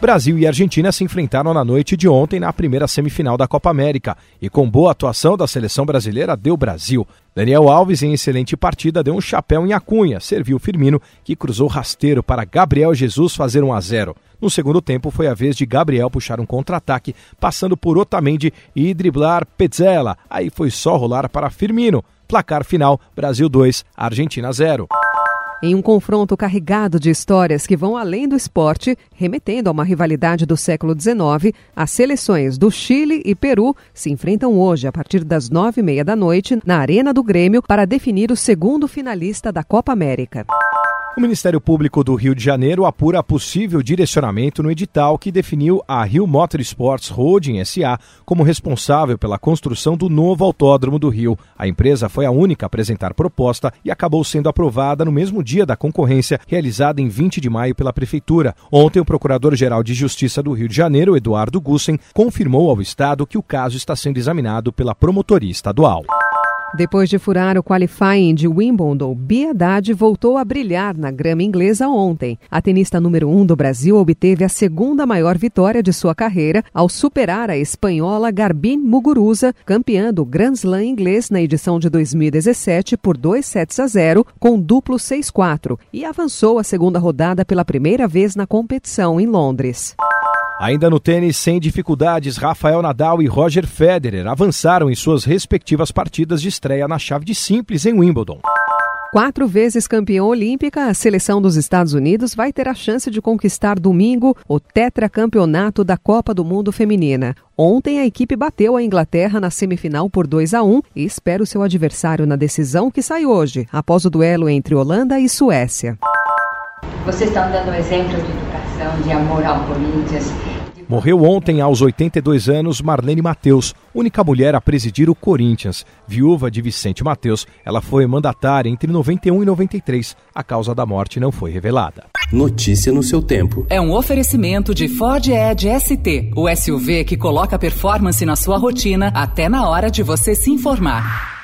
Brasil e Argentina se enfrentaram na noite de ontem na primeira semifinal da Copa América e com boa atuação da seleção brasileira deu Brasil. Daniel Alves, em excelente partida, deu um chapéu em Acunha, serviu Firmino, que cruzou rasteiro para Gabriel Jesus fazer 1 a 0. No segundo tempo, foi a vez de Gabriel puxar um contra-ataque, passando por Otamendi e driblar Petzela. Aí foi só rolar para Firmino. Placar final: Brasil 2, Argentina 0 em um confronto carregado de histórias que vão além do esporte, remetendo a uma rivalidade do século XIX, as seleções do Chile e Peru se enfrentam hoje, a partir das nove e meia da noite, na Arena do Grêmio, para definir o segundo finalista da Copa América. O Ministério Público do Rio de Janeiro apura possível direcionamento no edital que definiu a Rio Motorsports Holding SA como responsável pela construção do novo autódromo do Rio. A empresa foi a única a apresentar proposta e acabou sendo aprovada no mesmo dia da concorrência, realizada em 20 de maio pela Prefeitura. Ontem, o Procurador-Geral de Justiça do Rio de Janeiro, Eduardo Gussen, confirmou ao Estado que o caso está sendo examinado pela Promotoria Estadual. Depois de furar o qualifying de Wimbledon, Haddad voltou a brilhar na grama inglesa ontem. A tenista número 1 um do Brasil obteve a segunda maior vitória de sua carreira ao superar a espanhola Garbine Muguruza, campeã do Grand Slam inglês na edição de 2017 por 2 sets a 0 com duplo 6-4 e avançou a segunda rodada pela primeira vez na competição em Londres. Ainda no tênis, sem dificuldades, Rafael Nadal e Roger Federer avançaram em suas respectivas partidas de estreia na chave de simples em Wimbledon. Quatro vezes campeã olímpica, a seleção dos Estados Unidos vai ter a chance de conquistar domingo o tetracampeonato da Copa do Mundo Feminina. Ontem a equipe bateu a Inglaterra na semifinal por 2 a 1 e espera o seu adversário na decisão que sai hoje, após o duelo entre Holanda e Suécia. Vocês estão dando exemplo de de amor ao Corinthians. Morreu ontem, aos 82 anos, Marlene Mateus, única mulher a presidir o Corinthians. Viúva de Vicente Mateus, ela foi mandatária entre 91 e 93. A causa da morte não foi revelada. Notícia no seu tempo. É um oferecimento de Ford Edge ST, o SUV que coloca performance na sua rotina até na hora de você se informar.